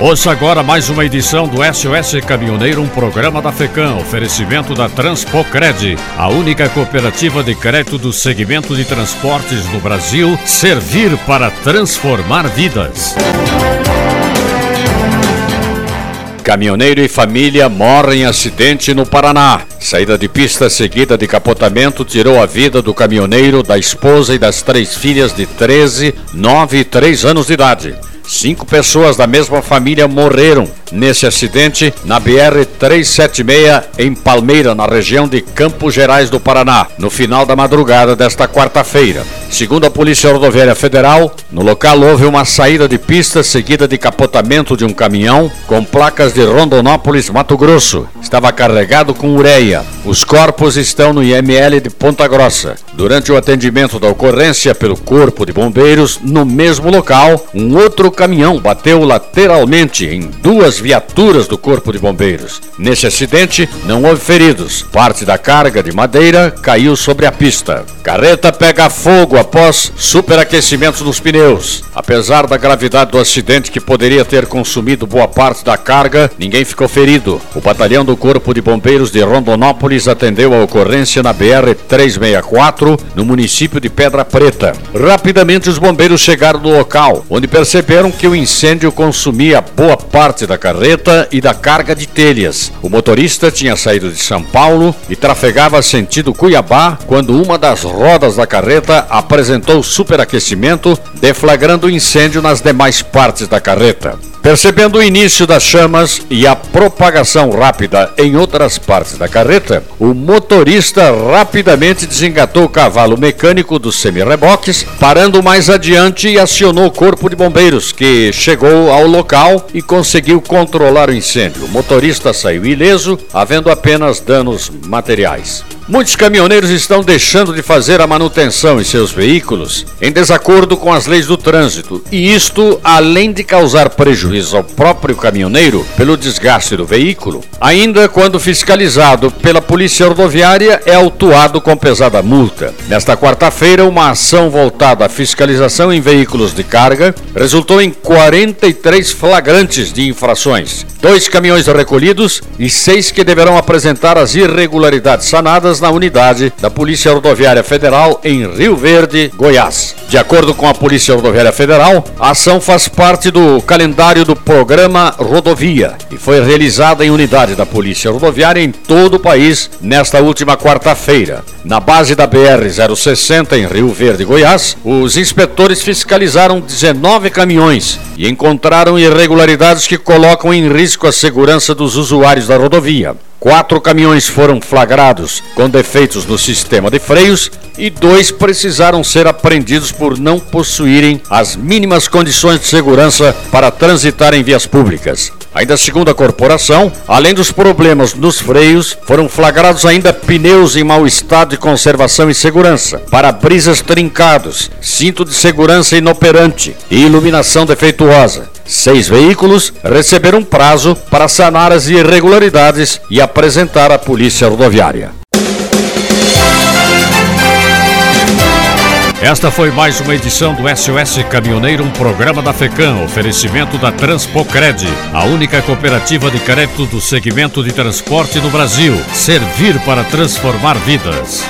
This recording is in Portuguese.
Ouça agora mais uma edição do SOS Caminhoneiro, um programa da FECAM, oferecimento da Transpocred, a única cooperativa de crédito do segmento de transportes no Brasil, servir para transformar vidas. Caminhoneiro e família morrem em acidente no Paraná. Saída de pista seguida de capotamento tirou a vida do caminhoneiro, da esposa e das três filhas de 13, 9 e 3 anos de idade. Cinco pessoas da mesma família morreram nesse acidente na BR-376 em Palmeira, na região de Campos Gerais do Paraná, no final da madrugada desta quarta-feira. Segundo a Polícia Rodoviária Federal, no local houve uma saída de pista seguida de capotamento de um caminhão com placas de Rondonópolis, Mato Grosso. Estava carregado com ureia. Os corpos estão no IML de Ponta Grossa. Durante o atendimento da ocorrência pelo Corpo de Bombeiros, no mesmo local, um outro caminhão bateu lateralmente em duas viaturas do Corpo de Bombeiros. Nesse acidente, não houve feridos. Parte da carga de madeira caiu sobre a pista. Carreta pega fogo após superaquecimento dos pneus. Apesar da gravidade do acidente que poderia ter consumido boa parte da carga, ninguém ficou ferido. O batalhão do Corpo de Bombeiros de Rondonópolis atendeu a ocorrência na BR 364, no município de Pedra Preta. Rapidamente os bombeiros chegaram no local, onde perceberam que o incêndio consumia boa parte da carreta e da carga de telhas. O motorista tinha saído de São Paulo e trafegava sentido Cuiabá quando uma das rodas da carreta apresentou superaquecimento, deflagrando incêndio nas demais partes da carreta. Percebendo o início das chamas e a propagação rápida em outras partes da carreta, o motorista rapidamente desengatou o cavalo mecânico dos semi-reboques, parando mais adiante e acionou o corpo de bombeiros, que chegou ao local e conseguiu controlar o incêndio. O motorista saiu ileso, havendo apenas danos materiais. Muitos caminhoneiros estão deixando de fazer a manutenção em seus veículos em desacordo com as leis do trânsito, e isto, além de causar prejuízo ao próprio caminhoneiro pelo desgaste do veículo, ainda quando fiscalizado pela Polícia Rodoviária é autuado com pesada multa. Nesta quarta-feira, uma ação voltada à fiscalização em veículos de carga resultou em 43 flagrantes de infrações, dois caminhões recolhidos e seis que deverão apresentar as irregularidades sanadas na unidade da Polícia Rodoviária Federal em Rio Verde, Goiás. De acordo com a Polícia Rodoviária Federal, a ação faz parte do calendário do programa Rodovia e foi realizada em unidade da Polícia Rodoviária em todo o país nesta última quarta-feira. Na base da BR-060 em Rio Verde, Goiás, os inspetores fiscalizaram 19 caminhões e encontraram irregularidades que colocam em risco a segurança dos usuários da rodovia. Quatro caminhões foram flagrados com defeitos no sistema de freios e dois precisaram ser apreendidos por não possuírem as mínimas condições de segurança para transitar em vias públicas. Ainda segundo a corporação, além dos problemas nos freios, foram flagrados ainda pneus em mau estado de conservação e segurança, para-brisas trincados, cinto de segurança inoperante e iluminação defeituosa. Seis veículos receberam prazo para sanar as irregularidades e apresentar à Polícia Rodoviária. Esta foi mais uma edição do SOS Caminhoneiro, um programa da FECAM, oferecimento da Transpocred, a única cooperativa de crédito do segmento de transporte no Brasil. Servir para transformar vidas.